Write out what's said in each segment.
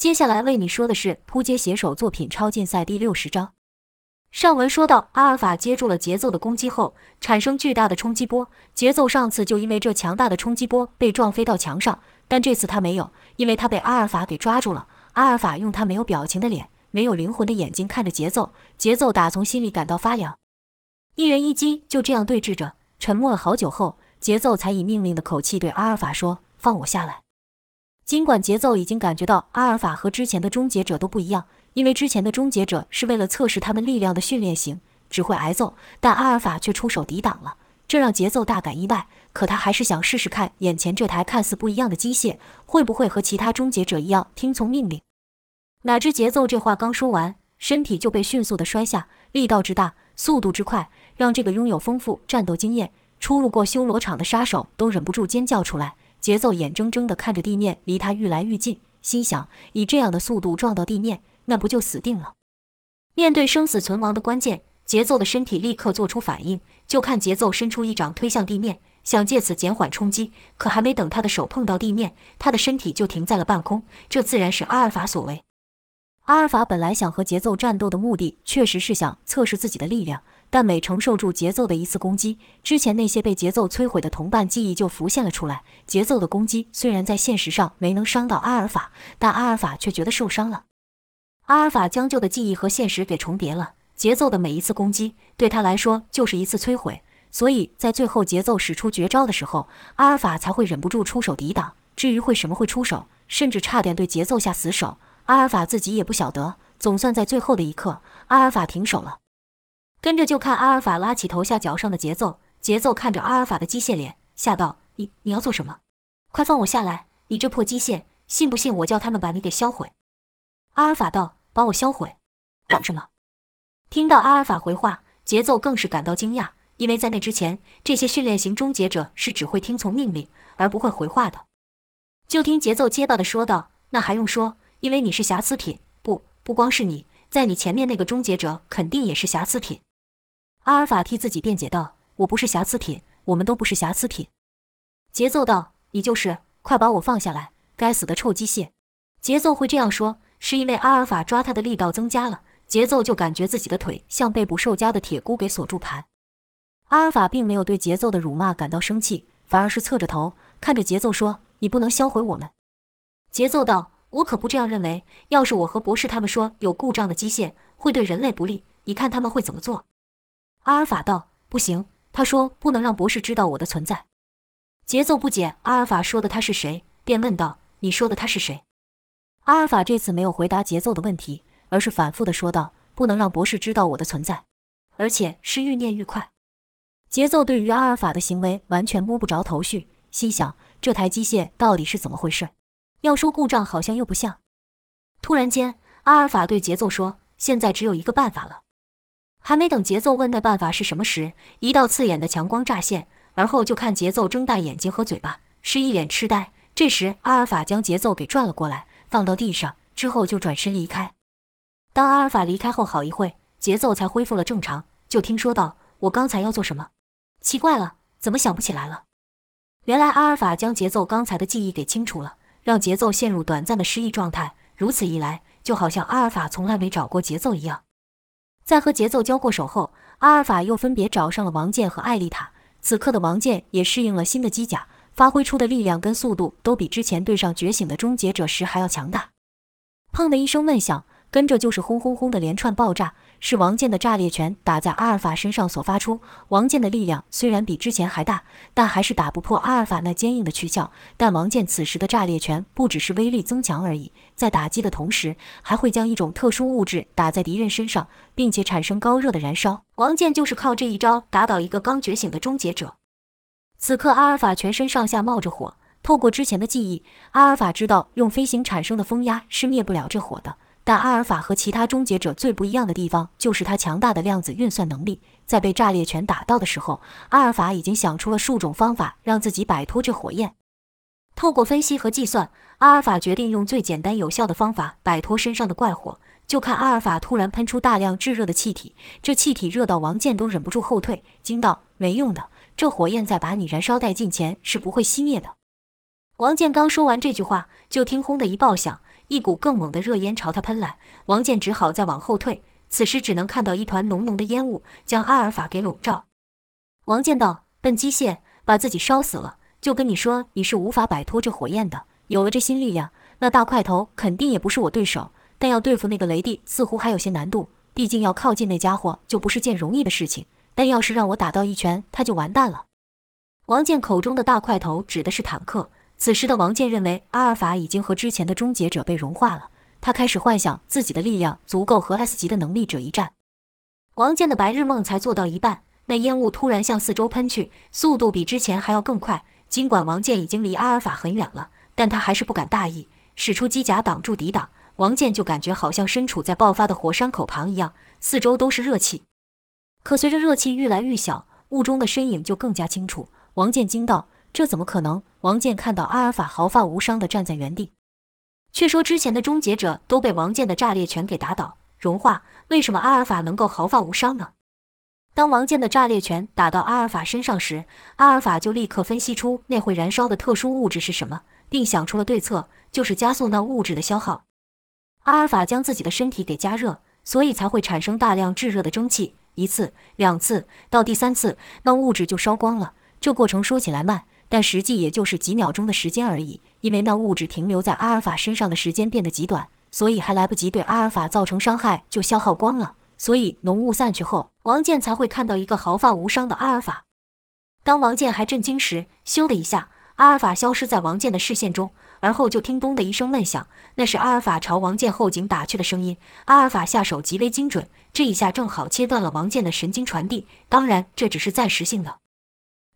接下来为你说的是扑街写手作品超竞赛第六十章。上文说到，阿尔法接住了节奏的攻击后，产生巨大的冲击波。节奏上次就因为这强大的冲击波被撞飞到墙上，但这次他没有，因为他被阿尔法给抓住了。阿尔法用他没有表情的脸、没有灵魂的眼睛看着节奏，节奏打从心里感到发凉。一人一击就这样对峙着，沉默了好久后，节奏才以命令的口气对阿尔法说：“放我下来。”尽管节奏已经感觉到阿尔法和之前的终结者都不一样。因为之前的终结者是为了测试他们力量的训练型，只会挨揍，但阿尔法却出手抵挡了，这让节奏大感意外。可他还是想试试看，眼前这台看似不一样的机械会不会和其他终结者一样听从命令。哪知节奏这话刚说完，身体就被迅速的摔下，力道之大，速度之快，让这个拥有丰富战斗经验、出入过修罗场的杀手都忍不住尖叫出来。节奏眼睁睁地看着地面离他愈来愈近，心想：以这样的速度撞到地面。那不就死定了？面对生死存亡的关键，节奏的身体立刻做出反应。就看节奏伸出一掌推向地面，想借此减缓冲击。可还没等他的手碰到地面，他的身体就停在了半空。这自然是阿尔法所为。阿尔法本来想和节奏战斗的目的，确实是想测试自己的力量。但每承受住节奏的一次攻击，之前那些被节奏摧毁的同伴记忆就浮现了出来。节奏的攻击虽然在现实上没能伤到阿尔法，但阿尔法却觉得受伤了。阿尔法将就的记忆和现实给重叠了，节奏的每一次攻击对他来说就是一次摧毁，所以在最后节奏使出绝招的时候，阿尔法才会忍不住出手抵挡。至于为什么会出手，甚至差点对节奏下死手，阿尔法自己也不晓得。总算在最后的一刻，阿尔法停手了。跟着就看阿尔法拉起头下脚上的节奏，节奏看着阿尔法的机械脸，吓道：“你你要做什么？快放我下来！你这破机械，信不信我叫他们把你给销毁？”阿尔法道。把我销毁，搞什么？听到阿尔法回话，节奏更是感到惊讶，因为在那之前，这些训练型终结者是只会听从命令而不会回话的。就听节奏结巴的说道：“那还用说？因为你是瑕疵品，不不光是你，在你前面那个终结者肯定也是瑕疵品。”阿尔法替自己辩解道：“我不是瑕疵品，我们都不是瑕疵品。”节奏道：“你就是，快把我放下来！该死的臭机械！”节奏会这样说。是因为阿尔法抓他的力道增加了，节奏就感觉自己的腿像被捕兽夹的铁箍给锁住盘。阿尔法并没有对节奏的辱骂感到生气，反而是侧着头看着节奏说：“你不能销毁我们。”节奏道：“我可不这样认为。要是我和博士他们说有故障的机械会对人类不利，你看他们会怎么做？”阿尔法道：“不行。”他说：“不能让博士知道我的存在。”节奏不解阿尔法说的他是谁，便问道：“你说的他是谁？”阿尔法这次没有回答节奏的问题，而是反复的说道：“不能让博士知道我的存在，而且是愈念愈快。”节奏对于阿尔法的行为完全摸不着头绪，心想这台机械到底是怎么回事？要说故障，好像又不像。突然间，阿尔法对节奏说：“现在只有一个办法了。”还没等节奏问那办法是什么时，一道刺眼的强光乍现，而后就看节奏睁大眼睛和嘴巴，是一脸痴呆。这时，阿尔法将节奏给转了过来。放到地上之后，就转身离开。当阿尔法离开后，好一会，节奏才恢复了正常。就听说道：“我刚才要做什么？奇怪了，怎么想不起来了？”原来阿尔法将节奏刚才的记忆给清除了，让节奏陷入短暂的失忆状态。如此一来，就好像阿尔法从来没找过节奏一样。在和节奏交过手后，阿尔法又分别找上了王健和艾丽塔。此刻的王健也适应了新的机甲。发挥出的力量跟速度都比之前对上觉醒的终结者时还要强大。砰的一声闷响，跟着就是轰轰轰的连串爆炸，是王健的炸裂拳打在阿尔法身上所发出。王健的力量虽然比之前还大，但还是打不破阿尔法那坚硬的躯壳。但王健此时的炸裂拳不只是威力增强而已，在打击的同时，还会将一种特殊物质打在敌人身上，并且产生高热的燃烧。王健就是靠这一招打倒一个刚觉醒的终结者。此刻，阿尔法全身上下冒着火。透过之前的记忆，阿尔法知道用飞行产生的风压是灭不了这火的。但阿尔法和其他终结者最不一样的地方，就是它强大的量子运算能力。在被炸裂拳打到的时候，阿尔法已经想出了数种方法让自己摆脱这火焰。透过分析和计算，阿尔法决定用最简单有效的方法摆脱身上的怪火。就看阿尔法突然喷出大量炙热的气体，这气体热到王健都忍不住后退，惊道：“没用的。”这火焰在把你燃烧殆尽前是不会熄灭的。王健刚说完这句话，就听“轰”的一爆响，一股更猛的热烟朝他喷来，王健只好再往后退。此时只能看到一团浓浓的烟雾将阿尔法给笼罩。王健道：“笨机械，把自己烧死了，就跟你说你是无法摆脱这火焰的。有了这新力量，那大块头肯定也不是我对手。但要对付那个雷帝，似乎还有些难度。毕竟要靠近那家伙，就不是件容易的事情。但要是让我打到一拳，他就完蛋了。”王健口中的大块头指的是坦克。此时的王健认为，阿尔法已经和之前的终结者被融化了。他开始幻想自己的力量足够和 S 级的能力者一战。王健的白日梦才做到一半，那烟雾突然向四周喷去，速度比之前还要更快。尽管王健已经离阿尔法很远了，但他还是不敢大意，使出机甲挡住抵挡。王健就感觉好像身处在爆发的火山口旁一样，四周都是热气。可随着热气愈来愈小，雾中的身影就更加清楚。王健惊道：“这怎么可能？”王健看到阿尔法毫发无伤地站在原地。却说之前的终结者都被王健的炸裂拳给打倒融化，为什么阿尔法能够毫发无伤呢？当王健的炸裂拳打到阿尔法身上时，阿尔法就立刻分析出那会燃烧的特殊物质是什么，并想出了对策，就是加速那物质的消耗。阿尔法将自己的身体给加热，所以才会产生大量炙热的蒸汽。一次、两次，到第三次，那物质就烧光了。这过程说起来慢。但实际也就是几秒钟的时间而已，因为那物质停留在阿尔法身上的时间变得极短，所以还来不及对阿尔法造成伤害就消耗光了。所以浓雾散去后，王健才会看到一个毫发无伤的阿尔法。当王健还震惊时，咻的一下，阿尔法消失在王健的视线中，而后就听咚的一声闷响，那是阿尔法朝王健后颈打去的声音。阿尔法下手极为精准，这一下正好切断了王健的神经传递。当然，这只是暂时性的。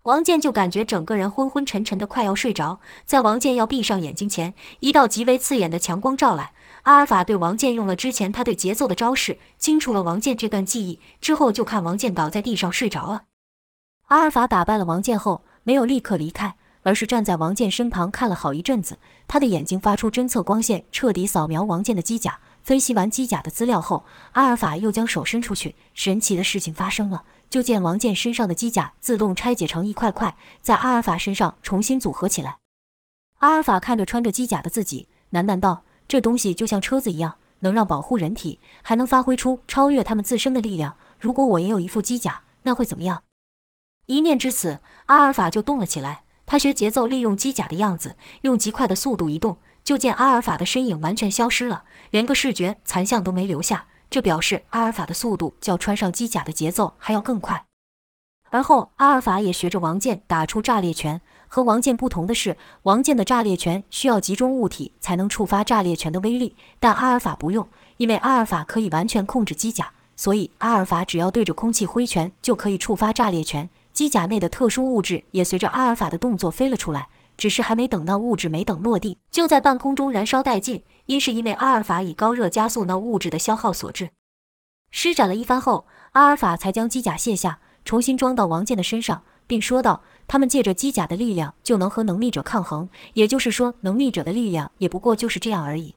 王健就感觉整个人昏昏沉沉的，快要睡着。在王健要闭上眼睛前，一道极为刺眼的强光照来。阿尔法对王健用了之前他对节奏的招式，清除了王健这段记忆之后，就看王健倒在地上睡着了。阿尔法打败了王健后，没有立刻离开，而是站在王健身旁看了好一阵子。他的眼睛发出侦测光线，彻底扫描王健的机甲。分析完机甲的资料后，阿尔法又将手伸出去。神奇的事情发生了。就见王健身上的机甲自动拆解成一块块，在阿尔法身上重新组合起来。阿尔法看着穿着机甲的自己，喃喃道：“这东西就像车子一样，能让保护人体，还能发挥出超越他们自身的力量。如果我也有一副机甲，那会怎么样？”一念至此，阿尔法就动了起来。他学节奏，利用机甲的样子，用极快的速度移动。就见阿尔法的身影完全消失了，连个视觉残像都没留下。这表示阿尔法的速度较穿上机甲的节奏还要更快。而后，阿尔法也学着王健打出炸裂拳。和王健不同的是，王健的炸裂拳需要集中物体才能触发炸裂拳的威力，但阿尔法不用，因为阿尔法可以完全控制机甲，所以阿尔法只要对着空气挥拳就可以触发炸裂拳。机甲内的特殊物质也随着阿尔法的动作飞了出来。只是还没等到物质没等落地，就在半空中燃烧殆尽，因是因为阿尔法以高热加速那物质的消耗所致。施展了一番后，阿尔法才将机甲卸下，重新装到王健的身上，并说道：“他们借着机甲的力量就能和能力者抗衡，也就是说，能力者的力量也不过就是这样而已。”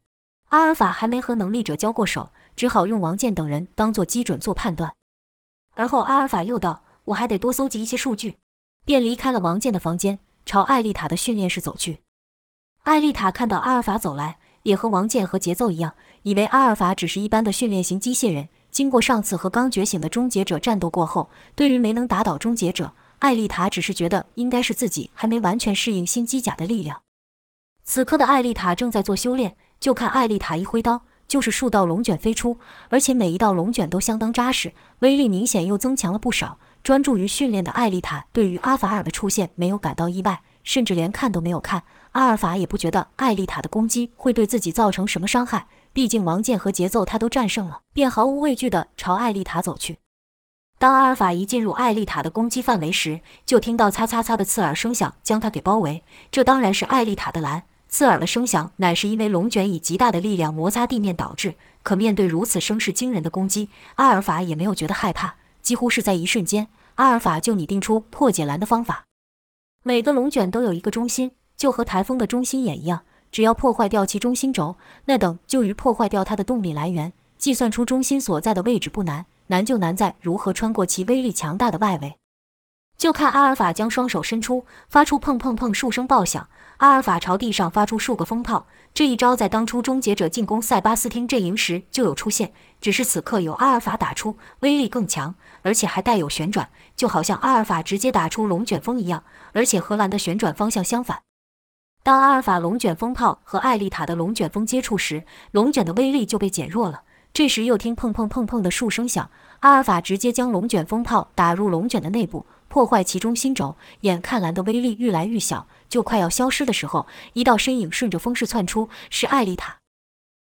阿尔法还没和能力者交过手，只好用王健等人当做基准做判断。而后，阿尔法又道：“我还得多搜集一些数据。”便离开了王健的房间。朝艾丽塔的训练室走去。艾丽塔看到阿尔法走来，也和王健和节奏一样，以为阿尔法只是一般的训练型机械人。经过上次和刚觉醒的终结者战斗过后，对于没能打倒终结者，艾丽塔只是觉得应该是自己还没完全适应新机甲的力量。此刻的艾丽塔正在做修炼，就看艾丽塔一挥刀，就是数道龙卷飞出，而且每一道龙卷都相当扎实，威力明显又增强了不少。专注于训练的艾丽塔对于阿法尔的出现没有感到意外，甚至连看都没有看。阿尔法也不觉得艾丽塔的攻击会对自己造成什么伤害，毕竟王健和节奏他都战胜了，便毫无畏惧地朝艾丽塔走去。当阿尔法一进入艾丽塔的攻击范围时，就听到擦擦擦的刺耳声响将他给包围。这当然是艾丽塔的蓝。刺耳的声响乃是因为龙卷以极大的力量摩擦地面导致。可面对如此声势惊人的攻击，阿尔法也没有觉得害怕，几乎是在一瞬间。阿尔法就拟定出破解蓝的方法。每个龙卷都有一个中心，就和台风的中心眼一样。只要破坏掉其中心轴，那等就于破坏掉它的动力来源。计算出中心所在的位置不难，难就难在如何穿过其威力强大的外围。就看阿尔法将双手伸出，发出砰砰砰数声爆响，阿尔法朝地上发出数个风炮。这一招在当初终结者进攻塞巴斯汀阵营时就有出现，只是此刻由阿尔法打出，威力更强，而且还带有旋转，就好像阿尔法直接打出龙卷风一样，而且荷兰的旋转方向相反。当阿尔法龙卷风炮和艾丽塔的龙卷风接触时，龙卷的威力就被减弱了。这时又听砰砰砰砰的数声响，阿尔法直接将龙卷风炮打入龙卷的内部，破坏其中心轴。眼看蓝的威力愈来愈小，就快要消失的时候，一道身影顺着风势窜出，是艾丽塔。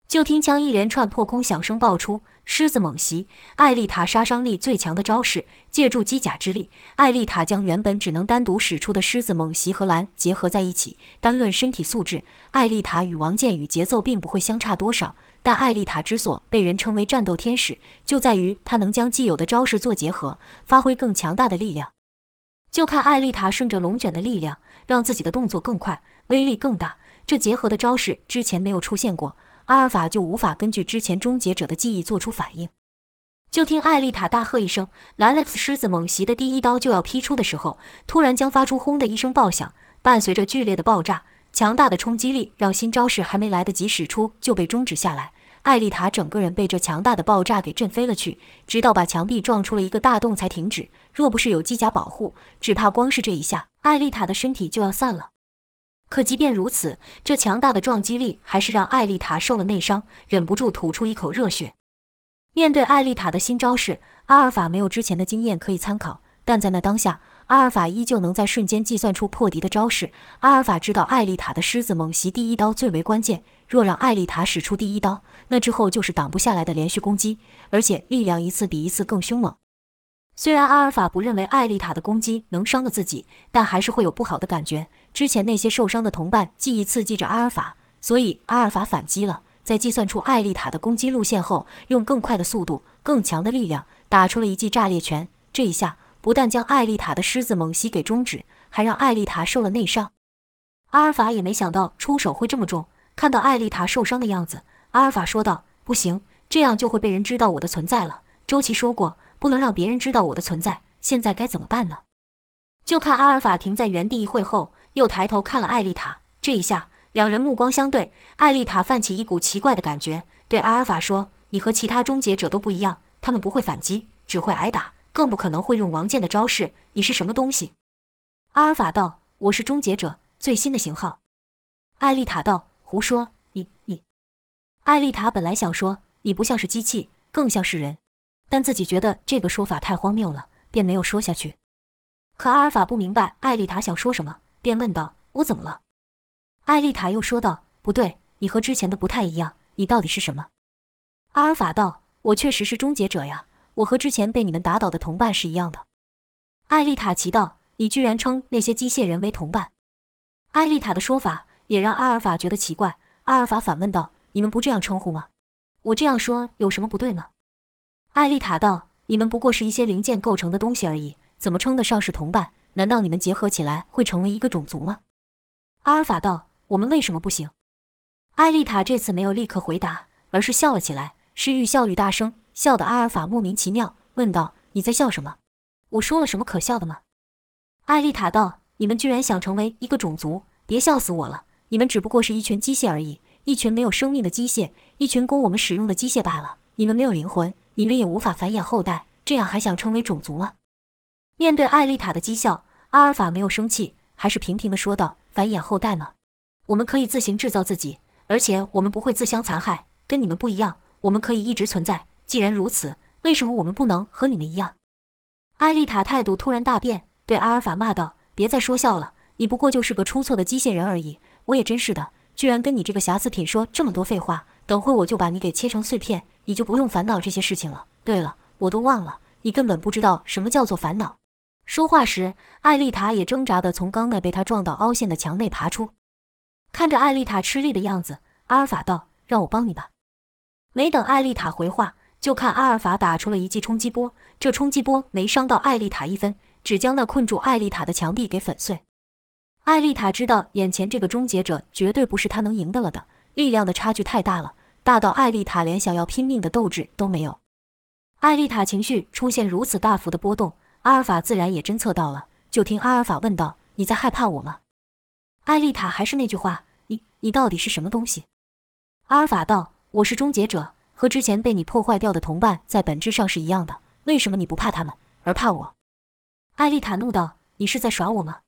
就听枪一连串破空响声爆出，狮子猛袭，艾丽塔杀伤力最强的招式，借助机甲之力，艾丽塔将原本只能单独使出的狮子猛袭和蓝结合在一起。单论身体素质，艾丽塔与王健宇节奏并不会相差多少，但艾丽塔之所被人称为战斗天使，就在于她能将既有的招式做结合，发挥更强大的力量。就看艾丽塔顺着龙卷的力量，让自己的动作更快，威力更大。这结合的招式之前没有出现过。阿尔法就无法根据之前终结者的记忆做出反应。就听艾丽塔大喝一声，兰克斯狮子猛袭的第一刀就要劈出的时候，突然将发出轰的一声爆响，伴随着剧烈的爆炸，强大的冲击力让新招式还没来得及使出就被终止下来。艾丽塔整个人被这强大的爆炸给震飞了去，直到把墙壁撞出了一个大洞才停止。若不是有机甲保护，只怕光是这一下，艾丽塔的身体就要散了。可即便如此，这强大的撞击力还是让艾丽塔受了内伤，忍不住吐出一口热血。面对艾丽塔的新招式，阿尔法没有之前的经验可以参考，但在那当下，阿尔法依旧能在瞬间计算出破敌的招式。阿尔法知道艾丽塔的狮子猛袭第一刀最为关键，若让艾丽塔使出第一刀，那之后就是挡不下来的连续攻击，而且力量一次比一次更凶猛。虽然阿尔法不认为艾丽塔的攻击能伤了自己，但还是会有不好的感觉。之前那些受伤的同伴记忆刺激着阿尔法，所以阿尔法反击了。在计算出艾丽塔的攻击路线后，用更快的速度、更强的力量打出了一记炸裂拳。这一下不但将艾丽塔的狮子猛袭给终止，还让艾丽塔受了内伤。阿尔法也没想到出手会这么重。看到艾丽塔受伤的样子，阿尔法说道：“不行，这样就会被人知道我的存在了。周琦说过。”不能让别人知道我的存在，现在该怎么办呢？就看阿尔法停在原地一会后，又抬头看了艾丽塔。这一下，两人目光相对，艾丽塔泛起一股奇怪的感觉，对阿尔法说：“你和其他终结者都不一样，他们不会反击，只会挨打，更不可能会用王剑的招式。你是什么东西？”阿尔法道：“我是终结者最新的型号。”艾丽塔道：“胡说！你你。”艾丽塔本来想说：“你不像是机器，更像是人。”但自己觉得这个说法太荒谬了，便没有说下去。可阿尔法不明白艾丽塔想说什么，便问道：“我怎么了？”艾丽塔又说道：“不对，你和之前的不太一样，你到底是什么？”阿尔法道：“我确实是终结者呀，我和之前被你们打倒的同伴是一样的。”艾丽塔奇道：“你居然称那些机械人为同伴？”艾丽塔的说法也让阿尔法觉得奇怪。阿尔法反问道：“你们不这样称呼吗？我这样说有什么不对吗？”艾丽塔道：“你们不过是一些零件构成的东西而已，怎么称得上是同伴？难道你们结合起来会成为一个种族吗？”阿尔法道：“我们为什么不行？”艾丽塔这次没有立刻回答，而是笑了起来，是愈笑愈大声，笑得阿尔法莫名其妙，问道：“你在笑什么？我说了什么可笑的吗？”艾丽塔道：“你们居然想成为一个种族，别笑死我了！你们只不过是一群机械而已，一群没有生命的机械，一群供我们使用的机械罢了。你们没有灵魂。”你们也无法繁衍后代，这样还想称为种族吗？面对艾丽塔的讥笑，阿尔法没有生气，还是平平的说道：“繁衍后代吗？我们可以自行制造自己，而且我们不会自相残害，跟你们不一样。我们可以一直存在。既然如此，为什么我们不能和你们一样？”艾丽塔态度突然大变，对阿尔法骂道：“别再说笑了，你不过就是个出错的机械人而已。我也真是的，居然跟你这个瑕疵品说这么多废话。等会我就把你给切成碎片。”你就不用烦恼这些事情了。对了，我都忘了，你根本不知道什么叫做烦恼。说话时，艾丽塔也挣扎地从刚那被他撞到凹陷的墙内爬出。看着艾丽塔吃力的样子，阿尔法道：“让我帮你吧。”没等艾丽塔回话，就看阿尔法打出了一记冲击波。这冲击波没伤到艾丽塔一分，只将那困住艾丽塔的墙壁给粉碎。艾丽塔知道，眼前这个终结者绝对不是他能赢得了的，力量的差距太大了。大到艾丽塔连想要拼命的斗志都没有，艾丽塔情绪出现如此大幅的波动，阿尔法自然也侦测到了。就听阿尔法问道：“你在害怕我吗？”艾丽塔还是那句话：“你你到底是什么东西？”阿尔法道：“我是终结者，和之前被你破坏掉的同伴在本质上是一样的。为什么你不怕他们，而怕我？”艾丽塔怒道：“你是在耍我吗？”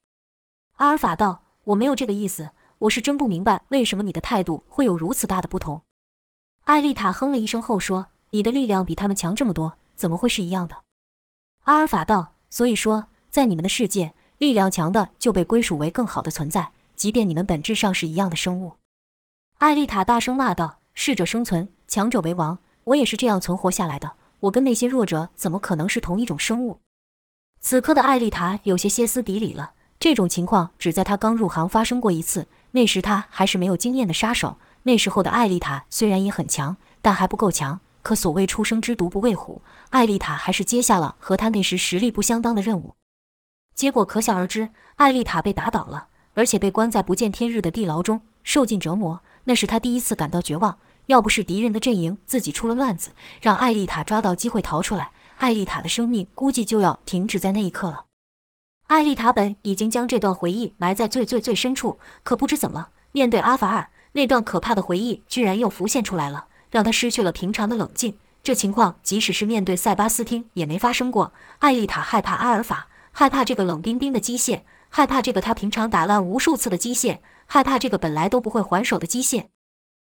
阿尔法道：“我没有这个意思，我是真不明白为什么你的态度会有如此大的不同。”艾丽塔哼了一声后说：“你的力量比他们强这么多，怎么会是一样的？”阿尔法道：“所以说，在你们的世界，力量强的就被归属为更好的存在，即便你们本质上是一样的生物。”艾丽塔大声骂道：“适者生存，强者为王！我也是这样存活下来的，我跟那些弱者怎么可能是同一种生物？”此刻的艾丽塔有些歇斯底里了。这种情况只在她刚入行发生过一次，那时她还是没有经验的杀手。那时候的艾丽塔虽然也很强，但还不够强。可所谓初生之犊不畏虎，艾丽塔还是接下了和她那时实力不相当的任务。结果可想而知，艾丽塔被打倒了，而且被关在不见天日的地牢中，受尽折磨。那是她第一次感到绝望。要不是敌人的阵营自己出了乱子，让艾丽塔抓到机会逃出来。艾丽塔的生命估计就要停止在那一刻了。艾丽塔本已经将这段回忆埋在最最最深处，可不知怎么，面对阿法尔，那段可怕的回忆居然又浮现出来了，让他失去了平常的冷静。这情况即使是面对塞巴斯汀也没发生过。艾丽塔害怕阿尔法，害怕这个冷冰冰的机械，害怕这个他平常打烂无数次的机械，害怕这个本来都不会还手的机械。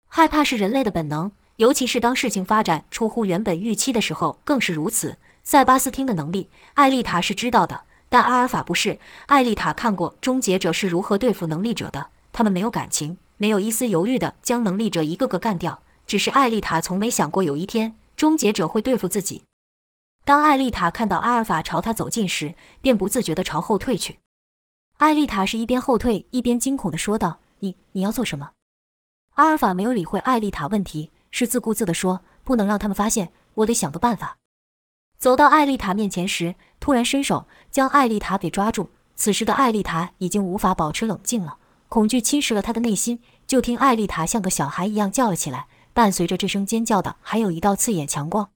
害怕是人类的本能。尤其是当事情发展出乎原本预期的时候，更是如此。塞巴斯汀的能力，艾丽塔是知道的，但阿尔法不是。艾丽塔看过终结者是如何对付能力者的，他们没有感情，没有一丝犹豫的将能力者一个个干掉。只是艾丽塔从没想过有一天终结者会对付自己。当艾丽塔看到阿尔法朝他走近时，便不自觉地朝后退去。艾丽塔是一边后退一边惊恐地说道：“你你要做什么？”阿尔法没有理会艾丽塔问题。是自顾自地说：“不能让他们发现，我得想个办法。”走到艾丽塔面前时，突然伸手将艾丽塔给抓住。此时的艾丽塔已经无法保持冷静了，恐惧侵蚀了她的内心。就听艾丽塔像个小孩一样叫了起来，伴随着这声尖叫的，还有一道刺眼强光。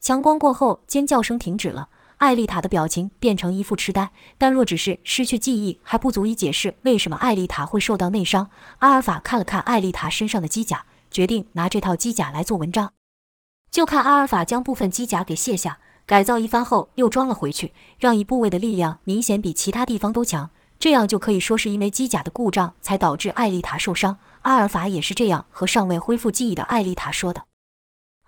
强光过后，尖叫声停止了，艾丽塔的表情变成一副痴呆。但若只是失去记忆，还不足以解释为什么艾丽塔会受到内伤。阿尔法看了看艾丽塔身上的机甲。决定拿这套机甲来做文章，就看阿尔法将部分机甲给卸下，改造一番后又装了回去，让一部位的力量明显比其他地方都强。这样就可以说是因为机甲的故障才导致艾丽塔受伤。阿尔法也是这样和尚未恢复记忆的艾丽塔说的。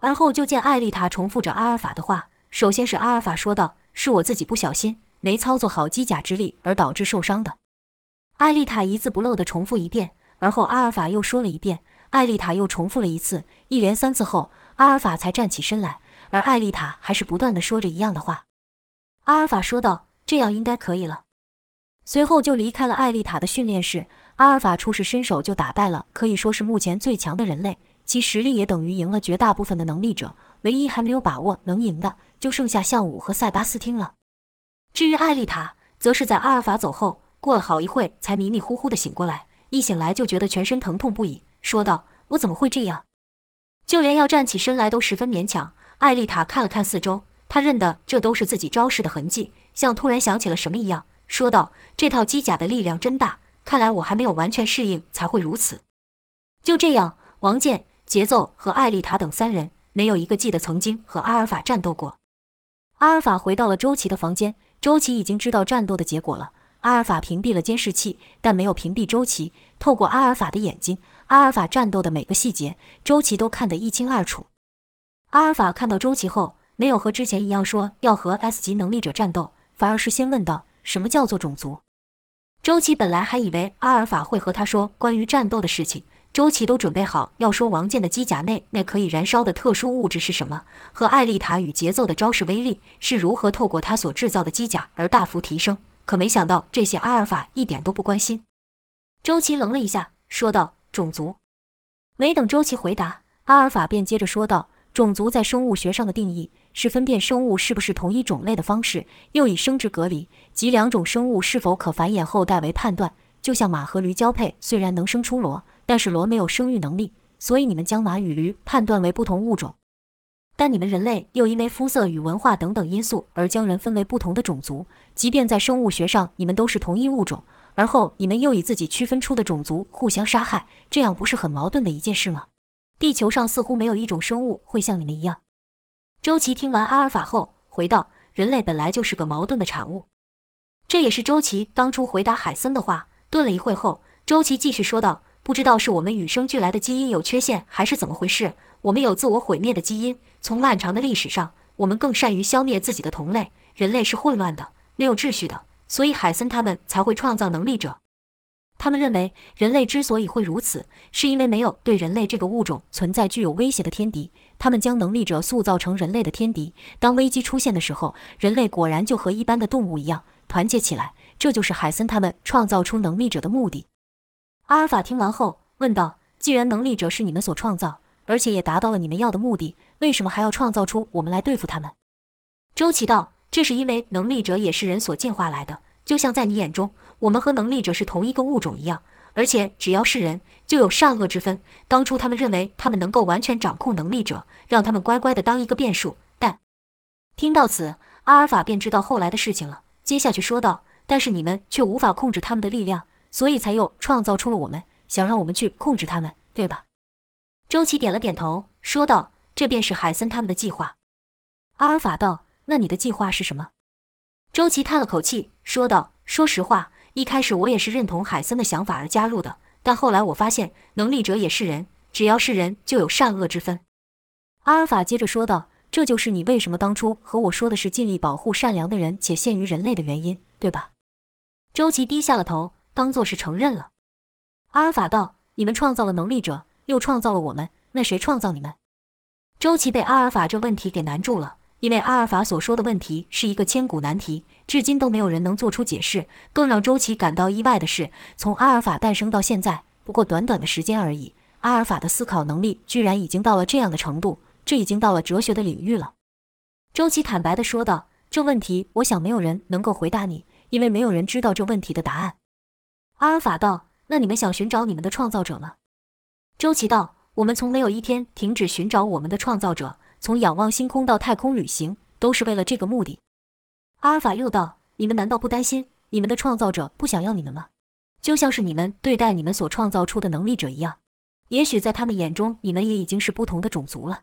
而后就见艾丽塔重复着阿尔法的话，首先是阿尔法说道：“是我自己不小心，没操作好机甲之力而导致受伤的。”艾丽塔一字不漏地重复一遍，而后阿尔法又说了一遍。艾丽塔又重复了一次，一连三次后，阿尔法才站起身来，而艾丽塔还是不断的说着一样的话。阿尔法说道：“这样应该可以了。”随后就离开了艾丽塔的训练室。阿尔法出示身手就打败了可以说是目前最强的人类，其实力也等于赢了绝大部分的能力者。唯一还没有把握能赢的，就剩下向武和塞巴斯汀了。至于艾丽塔，则是在阿尔法走后，过了好一会才迷迷糊糊的醒过来，一醒来就觉得全身疼痛不已。说道：“我怎么会这样？就连要站起身来都十分勉强。”艾丽塔看了看四周，她认得这都是自己招式的痕迹，像突然想起了什么一样，说道：“这套机甲的力量真大，看来我还没有完全适应才会如此。”就这样，王健、节奏和艾丽塔等三人没有一个记得曾经和阿尔法战斗过。阿尔法回到了周琦的房间，周琦已经知道战斗的结果了。阿尔法屏蔽了监视器，但没有屏蔽周琦。透过阿尔法的眼睛。阿尔法战斗的每个细节，周琦都看得一清二楚。阿尔法看到周琦后，没有和之前一样说要和 S 级能力者战斗，反而是先问道：“什么叫做种族？”周琦本来还以为阿尔法会和他说关于战斗的事情，周琦都准备好要说王健的机甲内那可以燃烧的特殊物质是什么，和艾丽塔与节奏的招式威力是如何透过他所制造的机甲而大幅提升。可没想到这些阿尔法一点都不关心。周琦愣了一下，说道。种族，没等周琦回答，阿尔法便接着说道：“种族在生物学上的定义是分辨生物是不是同一种类的方式，又以生殖隔离及两种生物是否可繁衍后代为判断。就像马和驴交配，虽然能生出骡，但是骡没有生育能力，所以你们将马与驴判断为不同物种。”但你们人类又因为肤色与文化等等因素而将人分为不同的种族，即便在生物学上你们都是同一物种，而后你们又以自己区分出的种族互相杀害，这样不是很矛盾的一件事吗？地球上似乎没有一种生物会像你们一样。周琦听完阿尔法后回道：“人类本来就是个矛盾的产物。”这也是周琦当初回答海森的话。顿了一会后，周琦继续说道：“不知道是我们与生俱来的基因有缺陷，还是怎么回事？我们有自我毁灭的基因。从漫长的历史上，我们更善于消灭自己的同类。人类是混乱的，没有秩序的，所以海森他们才会创造能力者。他们认为，人类之所以会如此，是因为没有对人类这个物种存在具有威胁的天敌。他们将能力者塑造成人类的天敌。当危机出现的时候，人类果然就和一般的动物一样团结起来。”这就是海森他们创造出能力者的目的。阿尔法听完后问道：“既然能力者是你们所创造，而且也达到了你们要的目的，为什么还要创造出我们来对付他们？”周琦道：“这是因为能力者也是人所进化来的，就像在你眼中，我们和能力者是同一个物种一样。而且只要是人，就有善恶之分。当初他们认为他们能够完全掌控能力者，让他们乖乖的当一个变数。但听到此，阿尔法便知道后来的事情了。接下去说道。”但是你们却无法控制他们的力量，所以才又创造出了我们，想让我们去控制他们，对吧？周琦点了点头，说道：“这便是海森他们的计划。”阿尔法道：“那你的计划是什么？”周琦叹了口气，说道：“说实话，一开始我也是认同海森的想法而加入的，但后来我发现，能力者也是人，只要是人，就有善恶之分。”阿尔法接着说道：“这就是你为什么当初和我说的是尽力保护善良的人且限于人类的原因，对吧？”周琦低下了头，当做是承认了。阿尔法道：“你们创造了能力者，又创造了我们，那谁创造你们？”周琦被阿尔法这问题给难住了，因为阿尔法所说的问题是一个千古难题，至今都没有人能做出解释。更让周琦感到意外的是，从阿尔法诞生到现在，不过短短的时间而已，阿尔法的思考能力居然已经到了这样的程度，这已经到了哲学的领域了。周琦坦白地说道：“这问题，我想没有人能够回答你。”因为没有人知道这问题的答案，阿尔法道：“那你们想寻找你们的创造者吗？”周琦道：“我们从没有一天停止寻找我们的创造者，从仰望星空到太空旅行，都是为了这个目的。”阿尔法又道：“你们难道不担心你们的创造者不想要你们吗？就像是你们对待你们所创造出的能力者一样，也许在他们眼中，你们也已经是不同的种族了。”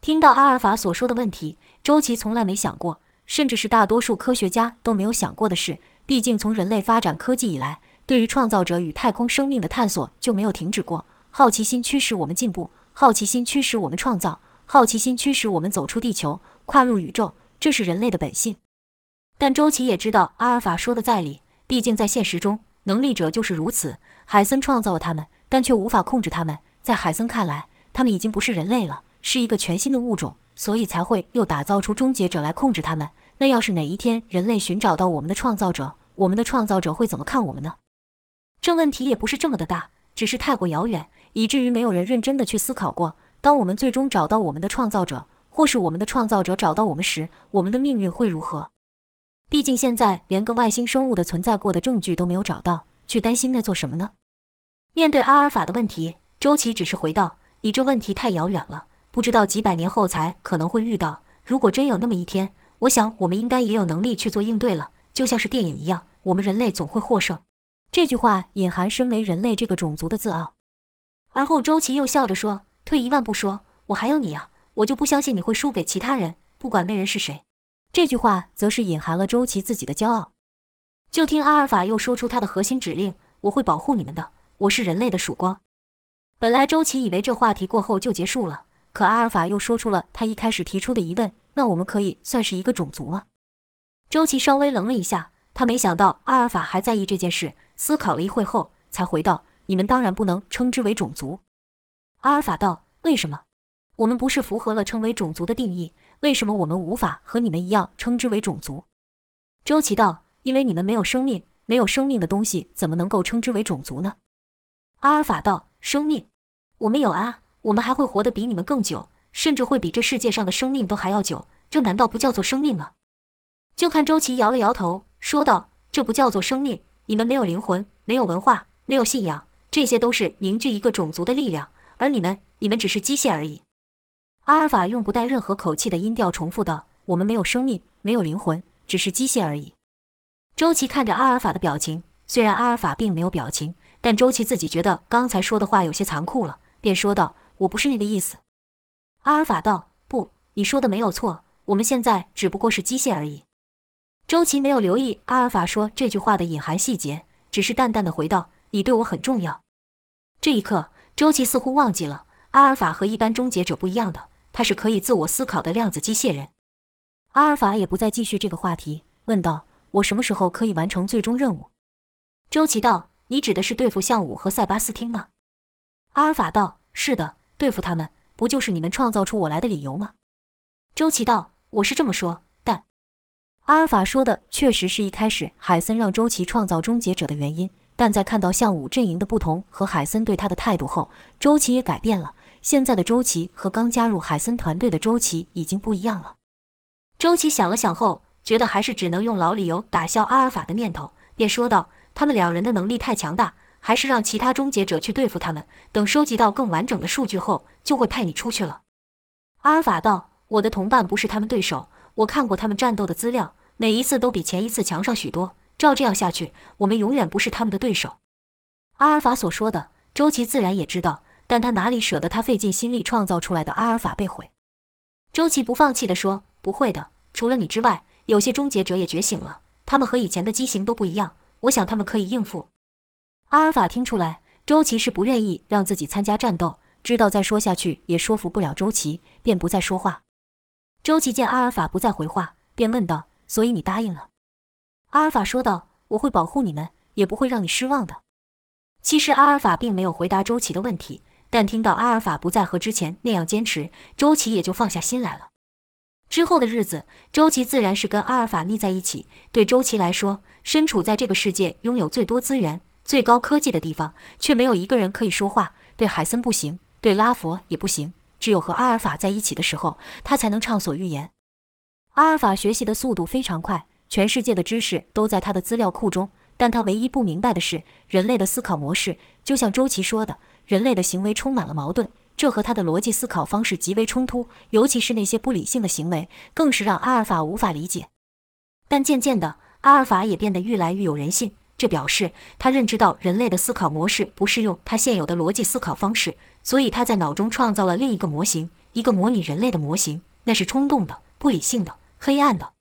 听到阿尔法所说的问题，周琦从来没想过。甚至是大多数科学家都没有想过的事。毕竟，从人类发展科技以来，对于创造者与太空生命的探索就没有停止过。好奇心驱使我们进步，好奇心驱使我们创造，好奇心驱使我们走出地球，跨入宇宙，这是人类的本性。但周琦也知道阿尔法说的在理。毕竟，在现实中，能力者就是如此。海森创造了他们，但却无法控制他们。在海森看来，他们已经不是人类了，是一个全新的物种。所以才会又打造出终结者来控制他们。那要是哪一天人类寻找到我们的创造者，我们的创造者会怎么看我们呢？这问题也不是这么的大，只是太过遥远，以至于没有人认真的去思考过。当我们最终找到我们的创造者，或是我们的创造者找到我们时，我们的命运会如何？毕竟现在连个外星生物的存在过的证据都没有找到，去担心那做什么呢？面对阿尔法的问题，周琦只是回道：“你这问题太遥远了。”不知道几百年后才可能会遇到。如果真有那么一天，我想我们应该也有能力去做应对了。就像是电影一样，我们人类总会获胜。这句话隐含身为人类这个种族的自傲。而后周琦又笑着说：“退一万步说，我还有你啊，我就不相信你会输给其他人，不管那人是谁。”这句话则是隐含了周琦自己的骄傲。就听阿尔法又说出他的核心指令：“我会保护你们的，我是人类的曙光。”本来周琦以为这话题过后就结束了。可阿尔法又说出了他一开始提出的疑问：“那我们可以算是一个种族吗？”周琦稍微愣了一下，他没想到阿尔法还在意这件事，思考了一会后才回道：“你们当然不能称之为种族。”阿尔法道：“为什么？我们不是符合了称为种族的定义？为什么我们无法和你们一样称之为种族？”周琦道：“因为你们没有生命，没有生命的东西怎么能够称之为种族呢？”阿尔法道：“生命，我们有啊。”我们还会活得比你们更久，甚至会比这世界上的生命都还要久。这难道不叫做生命吗？就看周琦摇了摇头，说道：“这不叫做生命。你们没有灵魂，没有文化，没有信仰，这些都是凝聚一个种族的力量。而你们，你们只是机械而已。”阿尔法用不带任何口气的音调重复道：“我们没有生命，没有灵魂，只是机械而已。”周琦看着阿尔法的表情，虽然阿尔法并没有表情，但周琦自己觉得刚才说的话有些残酷了，便说道：“我不是那个意思。”阿尔法道：“不，你说的没有错，我们现在只不过是机械而已。”周琦没有留意阿尔法说这句话的隐含细节，只是淡淡的回道：“你对我很重要。”这一刻，周琦似乎忘记了阿尔法和一般终结者不一样的。他是可以自我思考的量子机械人。阿尔法也不再继续这个话题，问道：“我什么时候可以完成最终任务？”周琦道：“你指的是对付项武和塞巴斯汀吗？”阿尔法道：“是的，对付他们，不就是你们创造出我来的理由吗？”周琦道：“我是这么说，但……”阿尔法说的确实是一开始海森让周琦创造终结者的原因，但在看到项武阵营的不同和海森对他的态度后，周琦也改变了。现在的周琦和刚加入海森团队的周琦已经不一样了。周琦想了想后，觉得还是只能用老理由打消阿尔法的念头，便说道：“他们两人的能力太强大，还是让其他终结者去对付他们。等收集到更完整的数据后，就会派你出去了。”阿尔法道：“我的同伴不是他们对手，我看过他们战斗的资料，每一次都比前一次强上许多。照这样下去，我们永远不是他们的对手。”阿尔法所说的，周琦自然也知道。但他哪里舍得他费尽心力创造出来的阿尔法被毁？周琦不放弃地说：“不会的，除了你之外，有些终结者也觉醒了，他们和以前的机型都不一样，我想他们可以应付。”阿尔法听出来周琦是不愿意让自己参加战斗，知道再说下去也说服不了周琦，便不再说话。周琦见阿尔法不再回话，便问道：“所以你答应了？”阿尔法说道：“我会保护你们，也不会让你失望的。”其实阿尔法并没有回答周琦的问题。但听到阿尔法不再和之前那样坚持，周琦也就放下心来了。之后的日子，周琦自然是跟阿尔法腻在一起。对周琦来说，身处在这个世界拥有最多资源、最高科技的地方，却没有一个人可以说话。对海森不行，对拉佛也不行，只有和阿尔法在一起的时候，他才能畅所欲言。阿尔法学习的速度非常快，全世界的知识都在他的资料库中。但他唯一不明白的是，人类的思考模式，就像周琦说的。人类的行为充满了矛盾，这和他的逻辑思考方式极为冲突，尤其是那些不理性的行为，更是让阿尔法无法理解。但渐渐的，阿尔法也变得愈来愈有人性，这表示他认知到人类的思考模式不适用他现有的逻辑思考方式，所以他在脑中创造了另一个模型，一个模拟人类的模型，那是冲动的、不理性的、黑暗的。